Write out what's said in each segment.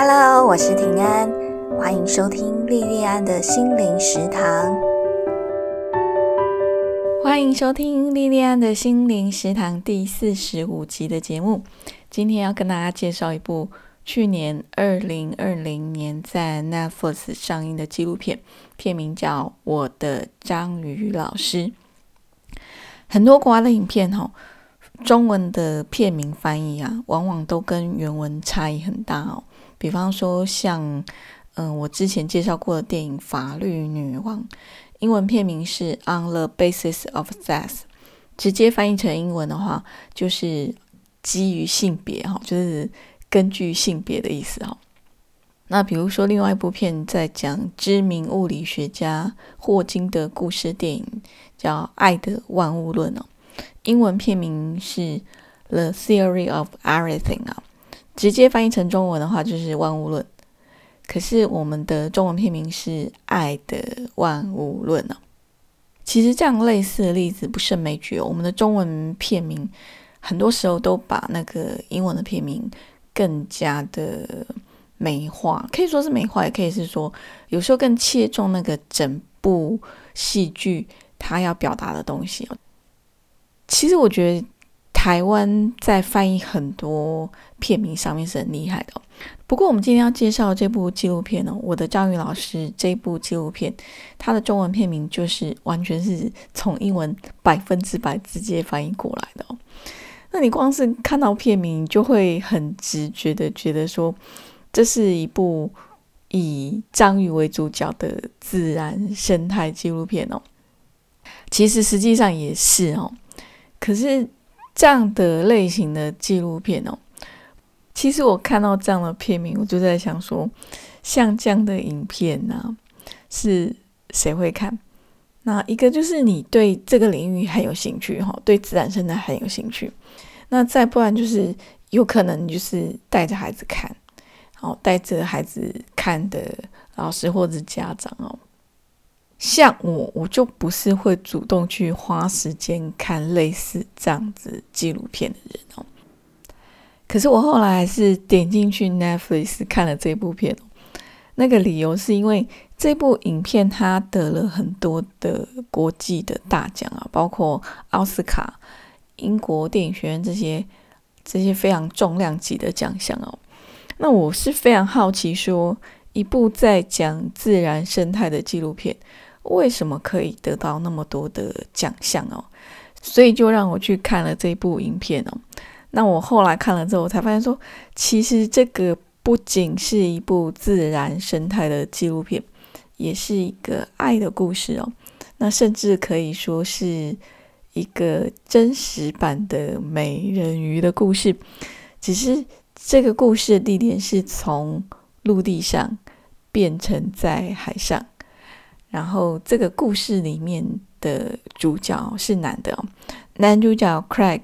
Hello，我是平安，欢迎收听莉莉安的心灵食堂。欢迎收听莉莉安的心灵食堂第四十五集的节目。今天要跟大家介绍一部去年二零二零年在 Netflix 上映的纪录片，片名叫《我的章鱼老师》。很多国外的影片，哈。中文的片名翻译啊，往往都跟原文差异很大哦。比方说，像嗯，我之前介绍过的电影《法律女王》，英文片名是《On the Basis of Sex》，直接翻译成英文的话，就是基于性别哈，就是根据性别的意思哈。那比如说，另外一部片在讲知名物理学家霍金的故事电影，叫《爱的万物论》哦。英文片名是《The Theory of Everything》啊，直接翻译成中文的话就是《万物论》。可是我们的中文片名是《爱的万物论》呢。其实这样类似的例子不胜枚举。哦我们的中文片名很多时候都把那个英文的片名更加的美化，可以说是美化，也可以是说有时候更切中那个整部戏剧它要表达的东西其实我觉得台湾在翻译很多片名上面是很厉害的。不过我们今天要介绍这部纪录片呢，我的张宇老师这部纪录片，它的中文片名就是完全是从英文百分之百直接翻译过来的哦。那你光是看到片名，就会很直觉的觉得说，这是一部以章鱼为主角的自然生态纪录片哦。其实实际上也是哦。可是这样的类型的纪录片哦，其实我看到这样的片名，我就在想说，像这样的影片呢，是谁会看？那一个就是你对这个领域很有兴趣哈，对自然生态很有兴趣。那再不然就是有可能就是带着孩子看，好带着孩子看的老师或者家长哦。像我，我就不是会主动去花时间看类似这样子纪录片的人哦。可是我后来还是点进去 Netflix 看了这部片哦。那个理由是因为这部影片它得了很多的国际的大奖啊，包括奥斯卡、英国电影学院这些这些非常重量级的奖项哦。那我是非常好奇，说一部在讲自然生态的纪录片。为什么可以得到那么多的奖项哦？所以就让我去看了这部影片哦。那我后来看了之后，我才发现说，其实这个不仅是一部自然生态的纪录片，也是一个爱的故事哦。那甚至可以说是一个真实版的美人鱼的故事，只是这个故事的地点是从陆地上变成在海上。然后这个故事里面的主角是男的哦，男主角 Craig，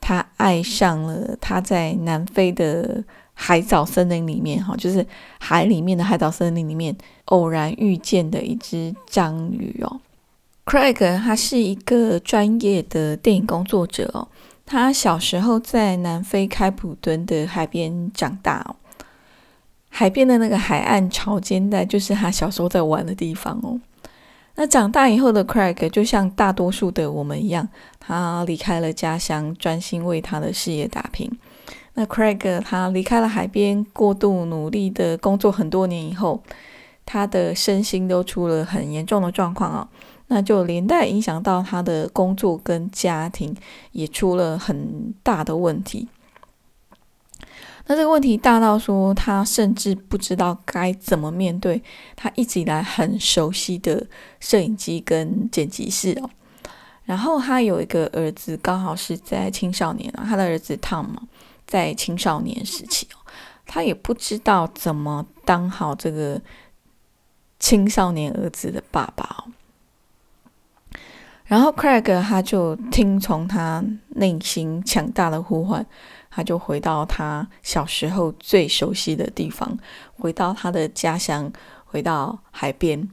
他爱上了他在南非的海藻森林里面，哈，就是海里面的海藻森林里面偶然遇见的一只章鱼哦。Craig 他是一个专业的电影工作者哦，他小时候在南非开普敦的海边长大哦。海边的那个海岸潮间带，就是他小时候在玩的地方哦。那长大以后的 Craig 就像大多数的我们一样，他离开了家乡，专心为他的事业打拼。那 Craig 他离开了海边，过度努力的工作很多年以后，他的身心都出了很严重的状况啊，那就连带影响到他的工作跟家庭，也出了很大的问题。那这个问题大到说，他甚至不知道该怎么面对他一直以来很熟悉的摄影机跟剪辑室哦。然后他有一个儿子，刚好是在青少年啊，他的儿子 Tom 在青少年时期哦，他也不知道怎么当好这个青少年儿子的爸爸哦。然后 Craig 他就听从他内心强大的呼唤。他就回到他小时候最熟悉的地方，回到他的家乡，回到海边。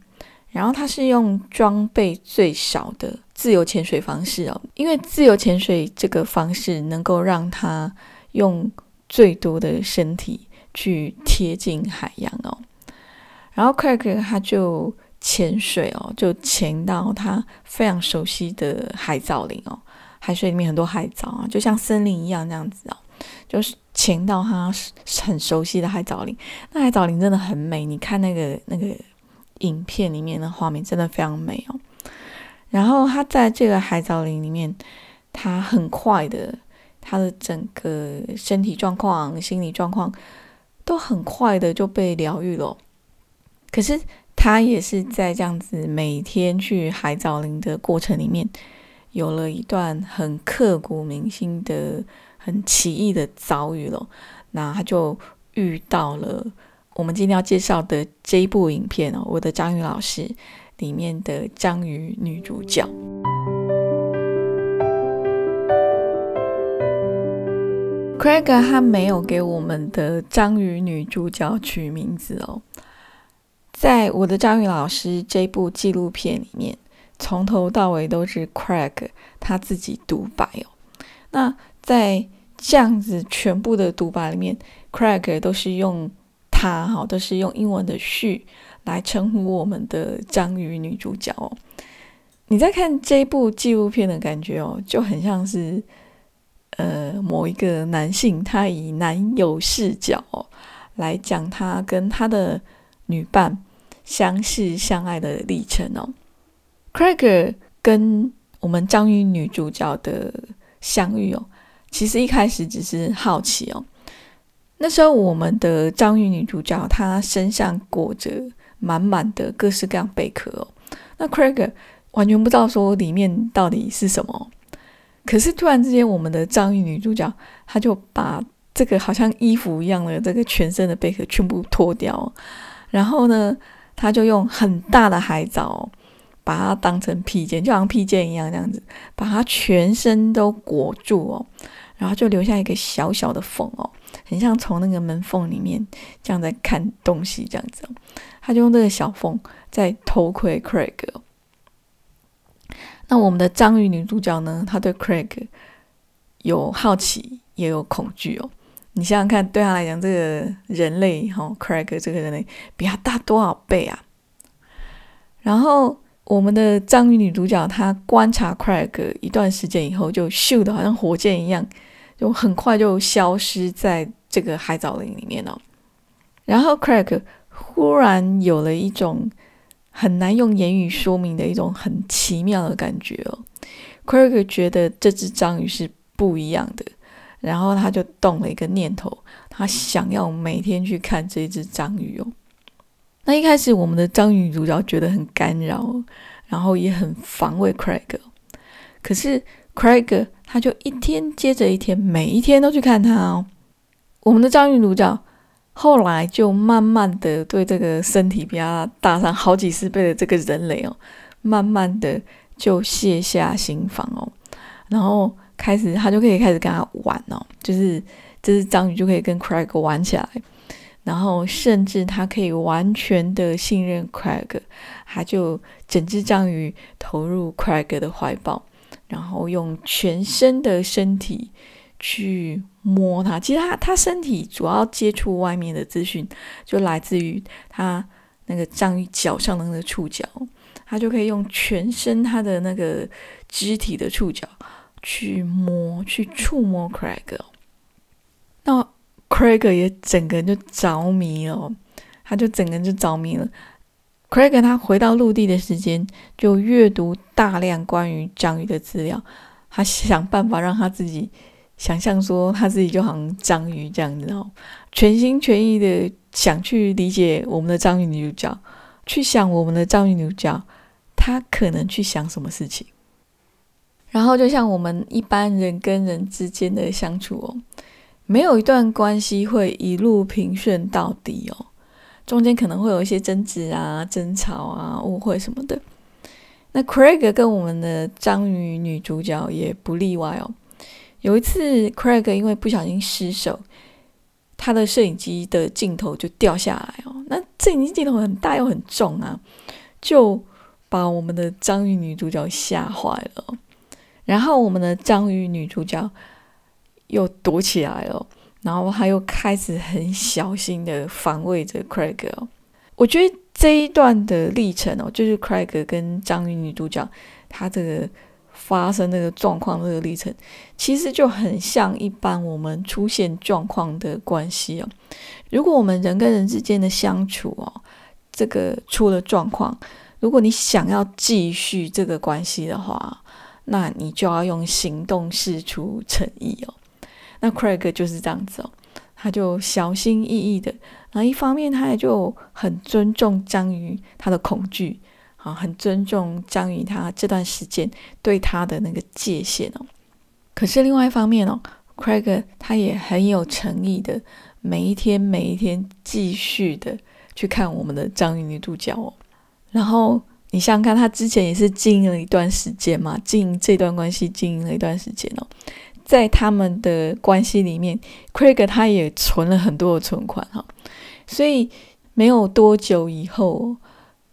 然后他是用装备最少的自由潜水方式哦，因为自由潜水这个方式能够让他用最多的身体去贴近海洋哦。然后 Craig 他就潜水哦，就潜到他非常熟悉的海藻林哦，海水里面很多海藻啊，就像森林一样这样子哦，就是潜到他很熟悉的海藻林。那海藻林真的很美，你看那个那个影片里面的画面真的非常美哦。然后他在这个海藻林里面，他很快的，他的整个身体状况、心理状况都很快的就被疗愈了。可是他也是在这样子每天去海藻林的过程里面，有了一段很刻骨铭心的、很奇异的遭遇了。那他就遇到了我们今天要介绍的这一部影片哦，我的章鱼老师。里面的章鱼女主角，Craig 他没有给我们的章鱼女主角取名字哦。在我的章鱼老师这部纪录片里面，从头到尾都是 Craig 他自己独白哦。那在这样子全部的独白里面，Craig 都是用他哈，都是用英文的序。来称呼我们的章鱼女主角哦，你在看这一部纪录片的感觉哦，就很像是呃某一个男性，他以男友视角来讲他跟他的女伴相识相爱的历程哦。Craig 跟我们章鱼女主角的相遇哦，其实一开始只是好奇哦。那时候我们的章鱼女主角她身上裹着。满满的各式各样贝壳哦，那 Craig 完全不知道说里面到底是什么。可是突然之间，我们的章鱼女主角她就把这个好像衣服一样的这个全身的贝壳全部脱掉，然后呢，她就用很大的海藻把它当成披肩，就像披肩一样这样子，把它全身都裹住哦，然后就留下一个小小的缝哦，很像从那个门缝里面这样在看东西这样子。他就用这个小缝在偷窥 Craig。那我们的章鱼女主角呢？她对 Craig 有好奇，也有恐惧哦。你想想看，对她来讲，这个人类哈，Craig 这个人类比他大多少倍啊？然后我们的章鱼女主角她观察 Craig 一段时间以后，就咻的好像火箭一样，就很快就消失在这个海藻林里面了。然后 Craig。忽然有了一种很难用言语说明的一种很奇妙的感觉哦。Craig 觉得这只章鱼是不一样的，然后他就动了一个念头，他想要每天去看这只章鱼哦。那一开始我们的章鱼主角觉得很干扰，然后也很防卫 Craig。可是 Craig 他就一天接着一天，每一天都去看他哦。我们的章鱼主角。后来就慢慢的对这个身体比他大上好几十倍的这个人类哦，慢慢的就卸下心防哦，然后开始他就可以开始跟他玩哦，就是这只章鱼就可以跟 Craig 玩起来，然后甚至他可以完全的信任 Craig，他就整只章鱼投入 Craig 的怀抱，然后用全身的身体。去摸它，其实它它身体主要接触外面的资讯，就来自于它那个章鱼脚上的那个触角，它就可以用全身它的那个肢体的触角去摸、去触摸 Craig。那 Craig 也整个人就着迷了，他就整个人就着迷了。Craig 他回到陆地的时间，就阅读大量关于章鱼的资料，他想办法让他自己。想象说他自己就好像章鱼这样子哦，全心全意的想去理解我们的章鱼女主角，去想我们的章鱼女主角，她可能去想什么事情。然后就像我们一般人跟人之间的相处哦，没有一段关系会一路平顺到底哦，中间可能会有一些争执啊、争吵啊、误会什么的。那 Craig 跟我们的章鱼女主角也不例外哦。有一次，Craig 因为不小心失手，他的摄影机的镜头就掉下来哦。那摄影机镜头很大又很重啊，就把我们的章鱼女主角吓坏了。然后我们的章鱼女主角又躲起来了，然后他又开始很小心的防卫着 Craig 哦。我觉得这一段的历程哦，就是 Craig 跟章鱼女主角他这个发生那个状况这个历程，其实就很像一般我们出现状况的关系哦。如果我们人跟人之间的相处哦，这个出了状况，如果你想要继续这个关系的话，那你就要用行动示出诚意哦。那 Craig 就是这样子哦，他就小心翼翼的，然后一方面他也就很尊重章鱼他的恐惧，啊，很尊重章鱼他这段时间对他的那个界限哦。可是另外一方面哦，Craig 他也很有诚意的，每一天每一天继续的去看我们的章鱼女主角哦。然后你想想看，他之前也是经营了一段时间嘛，经营这段关系经营了一段时间哦。在他们的关系里面，Craig 他也存了很多的存款哈，所以没有多久以后，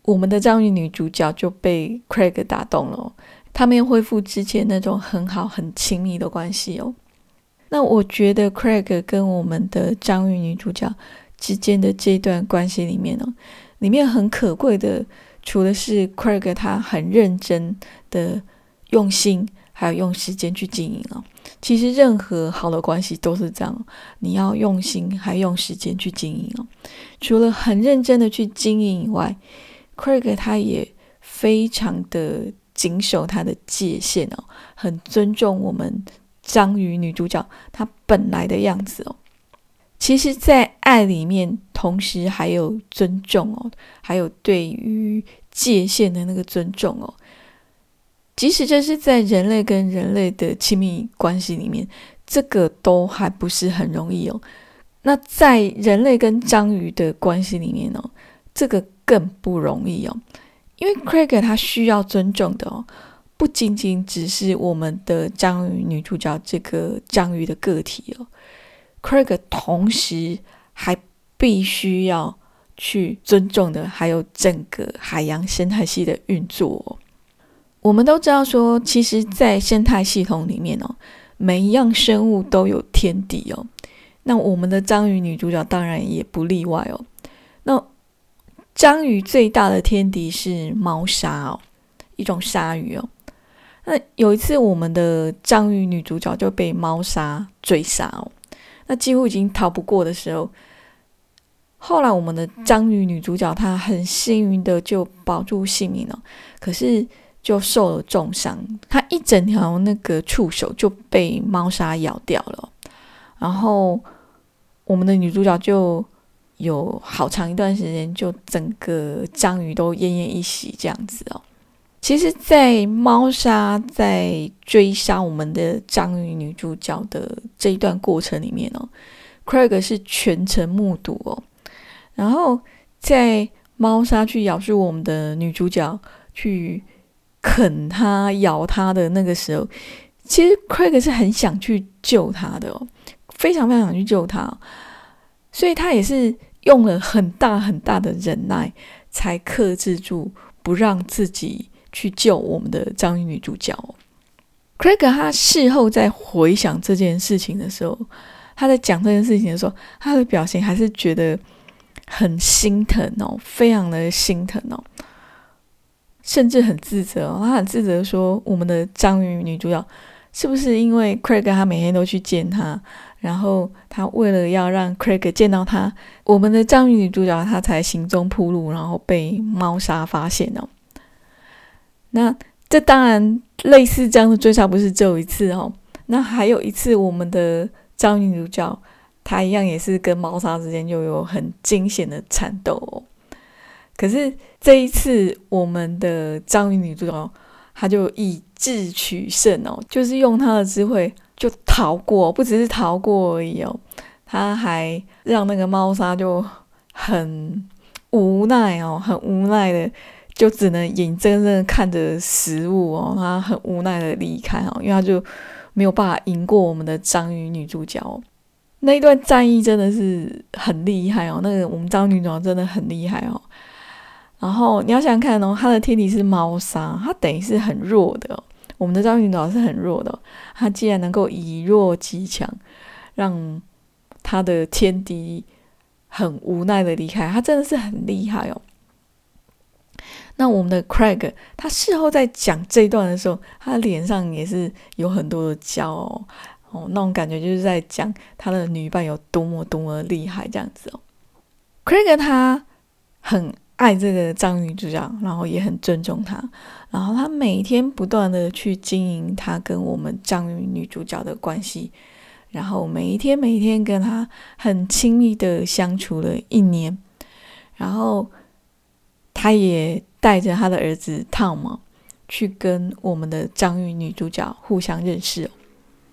我们的章鱼女主角就被 Craig 打动了，他们又恢复之前那种很好很亲密的关系哦。那我觉得 Craig 跟我们的章鱼女主角之间的这段关系里面哦，里面很可贵的，除了是 Craig 他很认真的用心。还有用时间去经营啊！其实任何好的关系都是这样，你要用心，还用时间去经营哦。除了很认真的去经营以外，Craig 他也非常的谨守他的界限哦，很尊重我们章鱼女主角她本来的样子哦。其实，在爱里面，同时还有尊重哦，还有对于界限的那个尊重哦。即使这是在人类跟人类的亲密关系里面，这个都还不是很容易哦。那在人类跟章鱼的关系里面哦，这个更不容易哦。因为 Craig 他需要尊重的哦，不仅仅只是我们的章鱼女主角这个章鱼的个体哦，Craig 同时还必须要去尊重的，还有整个海洋生态系的运作。我们都知道，说其实，在生态系统里面哦，每一样生物都有天敌哦。那我们的章鱼女主角当然也不例外哦。那章鱼最大的天敌是猫鲨哦，一种鲨鱼哦。那有一次，我们的章鱼女主角就被猫鲨追杀哦，那几乎已经逃不过的时候，后来我们的章鱼女主角她很幸运的就保住性命了，可是。就受了重伤，他一整条那个触手就被猫砂咬掉了，然后我们的女主角就有好长一段时间，就整个章鱼都奄奄一息这样子哦。其实，在猫砂在追杀我们的章鱼女主角的这一段过程里面哦，Craig 是全程目睹哦，然后在猫砂去咬住我们的女主角去。啃他、咬他的那个时候，其实 Craig 是很想去救他的哦，非常非常想去救他，所以他也是用了很大很大的忍耐，才克制住不让自己去救我们的章鱼女主角。Craig 他事后在回想这件事情的时候，他在讲这件事情的时候，他的表情还是觉得很心疼哦，非常的心疼哦。甚至很自责，他很自责说：“我们的章鱼女主角是不是因为 Craig 他每天都去见他，然后他为了要让 Craig 见到他，我们的章鱼女主角她才行踪铺路，然后被猫砂发现哦。那这当然类似这样的追杀不是只有一次哦，那还有一次我们的章鱼女主角她一样也是跟猫砂之间就有很惊险的缠斗哦。”可是这一次，我们的章鱼女主角，她就以智取胜哦，就是用她的智慧就逃过，不只是逃过而已哦，她还让那个猫砂就很无奈哦，很无奈的，就只能眼睁睁看着食物哦，她很无奈的离开哦，因为她就没有办法赢过我们的章鱼女主角。那一段战役真的是很厉害哦，那个我们章鱼女主角真的很厉害哦。然后你要想想看哦，他的天敌是猫砂，他等于是很弱的。我们的章鱼女是很弱的，他既然能够以弱击强，让他的天敌很无奈的离开，他真的是很厉害哦。那我们的 Craig，他事后在讲这一段的时候，他脸上也是有很多的骄傲哦，那种感觉就是在讲他的女伴有多么多么厉害这样子哦。Craig 他很爱这个章鱼女主角，然后也很尊重她，然后他每天不断的去经营他跟我们章鱼女主角的关系，然后每一天每一天跟他很亲密的相处了一年，然后他也。带着他的儿子汤姆去跟我们的章鱼女主角互相认识。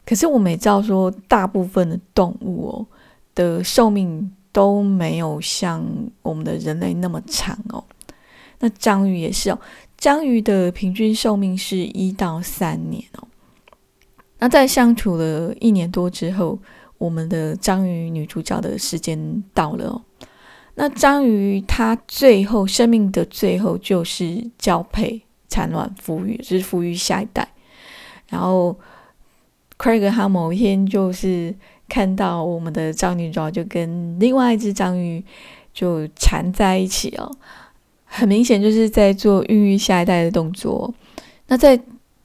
可是我们也知道说，大部分的动物哦的寿命都没有像我们的人类那么长哦。那章鱼也是哦，章鱼的平均寿命是一到三年哦。那在相处了一年多之后，我们的章鱼女主角的时间到了哦。那章鱼它最后生命的最后就是交配、产卵、孵育，就是孵育下一代。然后，Craig 他某一天就是看到我们的章鱼主角就跟另外一只章鱼就缠在一起哦，很明显就是在做孕育下一代的动作。那在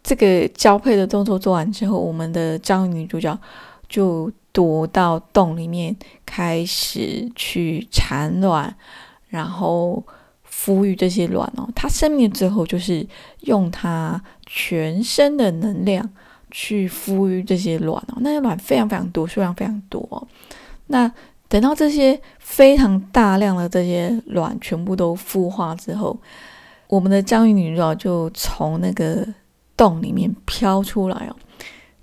这个交配的动作做完之后，我们的章鱼女主角就。躲到洞里面，开始去产卵，然后孵育这些卵哦。它生命的最后就是用它全身的能量去孵育这些卵哦。那些卵非常非常多，数量非常多。那等到这些非常大量的这些卵全部都孵化之后，我们的章鱼女主角就从那个洞里面飘出来哦。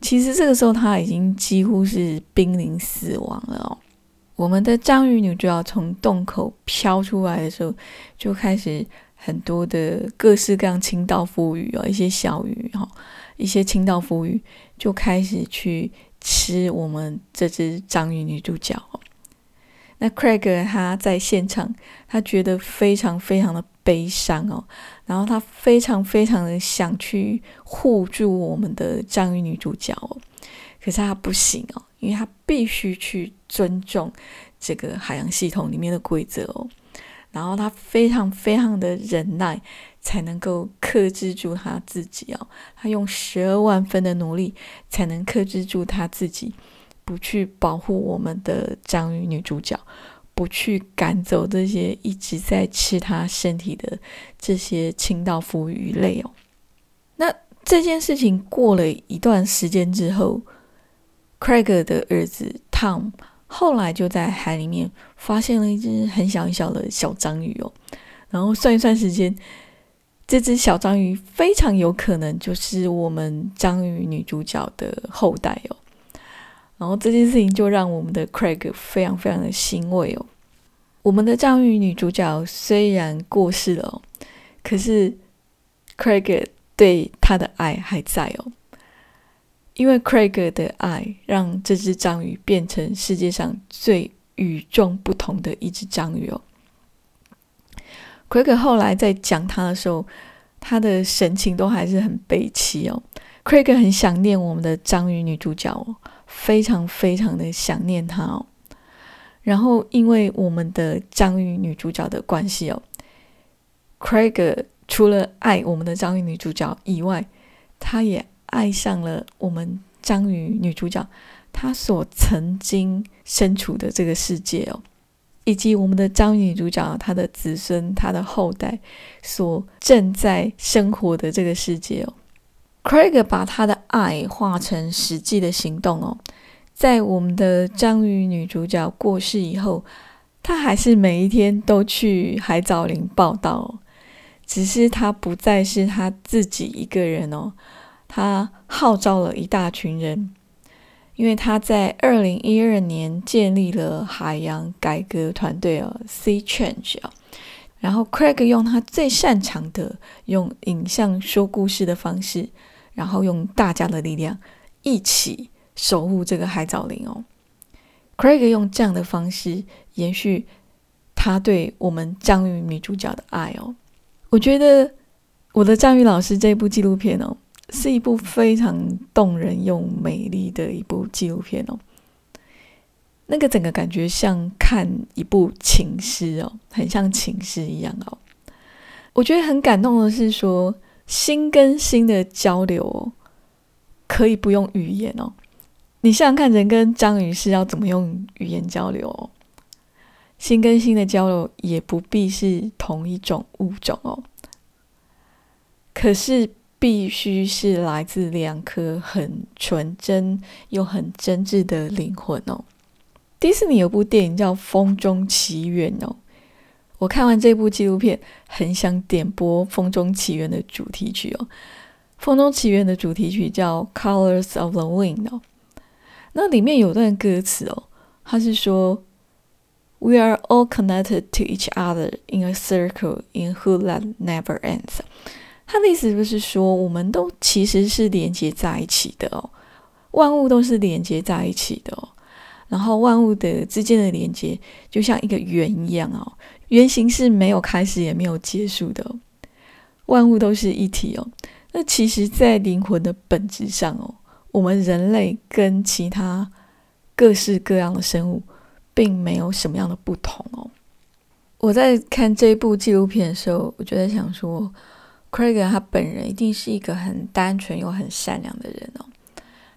其实这个时候他已经几乎是濒临死亡了哦。我们的章鱼女就要从洞口飘出来的时候，就开始很多的各式各样清道夫鱼哦，一些小鱼哈，一些清道夫鱼就开始去吃我们这只章鱼女主角哦。那 Craig 他在现场，他觉得非常非常的悲伤哦。然后他非常非常的想去护住我们的章鱼女主角哦，可是他不行哦，因为他必须去尊重这个海洋系统里面的规则哦。然后他非常非常的忍耐，才能够克制住他自己哦。他用十二万分的努力，才能克制住他自己，不去保护我们的章鱼女主角。不去赶走这些一直在吃他身体的这些清道夫鱼类哦。那这件事情过了一段时间之后，Craig 的儿子 Tom 后来就在海里面发现了一只很小很小的小章鱼哦。然后算一算时间，这只小章鱼非常有可能就是我们章鱼女主角的后代哦。然后这件事情就让我们的 Craig 非常非常的欣慰哦。我们的章鱼女主角虽然过世了哦，可是 Craig 对她的爱还在哦。因为 Craig 的爱让这只章鱼变成世界上最与众不同的一只章鱼哦。Craig 后来在讲他的时候，他的神情都还是很悲戚哦。Craig 很想念我们的章鱼女主角哦。非常非常的想念他哦，然后因为我们的章鱼女主角的关系哦，Craig 除了爱我们的章鱼女主角以外，他也爱上了我们章鱼女主角她所曾经身处的这个世界哦，以及我们的章鱼女主角她的子孙、她的后代所正在生活的这个世界哦。Craig 把他的爱化成实际的行动哦，在我们的章鱼女主角过世以后，他还是每一天都去海藻林报道哦，只是他不再是他自己一个人哦，他号召了一大群人，因为他在二零一二年建立了海洋改革团队哦，Sea Change 啊，然后 Craig 用他最擅长的用影像说故事的方式。然后用大家的力量一起守护这个海藻林哦。Craig 用这样的方式延续他对我们章鱼女主角的爱哦。我觉得我的章鱼老师这部纪录片哦，是一部非常动人又美丽的一部纪录片哦。那个整个感觉像看一部情诗哦，很像情诗一样哦。我觉得很感动的是说，心跟心的交流哦可以不用语言哦。你想想看，人跟章鱼是要怎么用语言交流哦？心跟心的交流也不必是同一种物种哦，可是必须是来自两颗很纯真又很真挚的灵魂哦。迪士尼有部电影叫《风中奇缘》哦，我看完这部纪录片，很想点播《风中奇缘》的主题曲哦。《风中奇缘》的主题曲叫《Colors of the Wind》哦。那里面有段歌词哦，它是说：“We are all connected to each other in a circle in who that never ends。”他的意思就是说，我们都其实是连接在一起的哦，万物都是连接在一起的哦。然后万物的之间的连接就像一个圆一样哦，圆形是没有开始也没有结束的哦，万物都是一体哦。那其实，在灵魂的本质上哦。我们人类跟其他各式各样的生物并没有什么样的不同哦。我在看这部纪录片的时候，我就在想说，Craig 他本人一定是一个很单纯又很善良的人哦。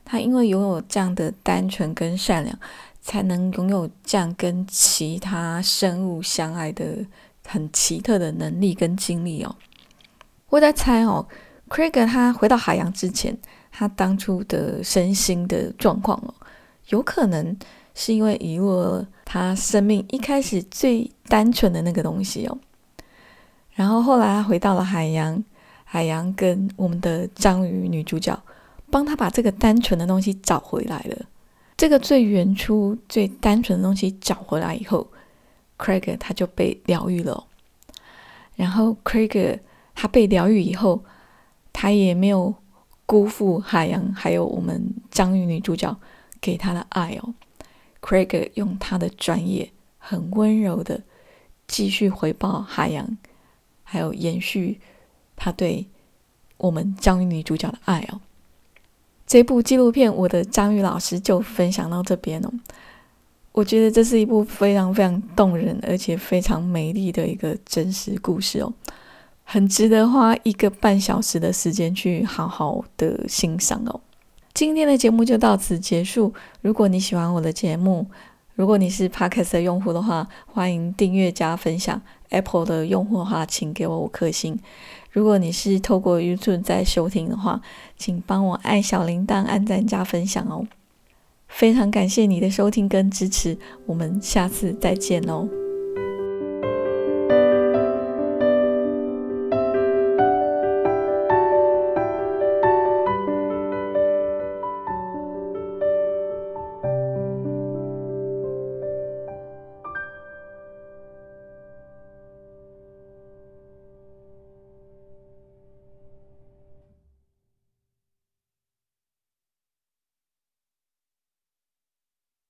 他因为拥有这样的单纯跟善良，才能拥有这样跟其他生物相爱的很奇特的能力跟经历哦。我在猜哦，Craig 他回到海洋之前。他当初的身心的状况哦，有可能是因为遗落了他生命一开始最单纯的那个东西哦。然后后来他回到了海洋，海洋跟我们的章鱼女主角帮他把这个单纯的东西找回来了。这个最原初、最单纯的东西找回来以后，Craig 他就被疗愈了。然后 Craig 他被疗愈以后，他也没有。辜负海洋，还有我们章鱼女主角给他的爱哦。Craig 用他的专业，很温柔的继续回报海洋，还有延续他对我们章鱼女主角的爱哦。这部纪录片，我的章鱼老师就分享到这边哦。我觉得这是一部非常非常动人，而且非常美丽的一个真实故事哦。很值得花一个半小时的时间去好好的欣赏哦。今天的节目就到此结束。如果你喜欢我的节目，如果你是 Podcast 的用户的话，欢迎订阅加分享。Apple 的用户的话，请给我五颗星。如果你是透过 YouTube 在收听的话，请帮我按小铃铛、按赞加分享哦。非常感谢你的收听跟支持，我们下次再见哦。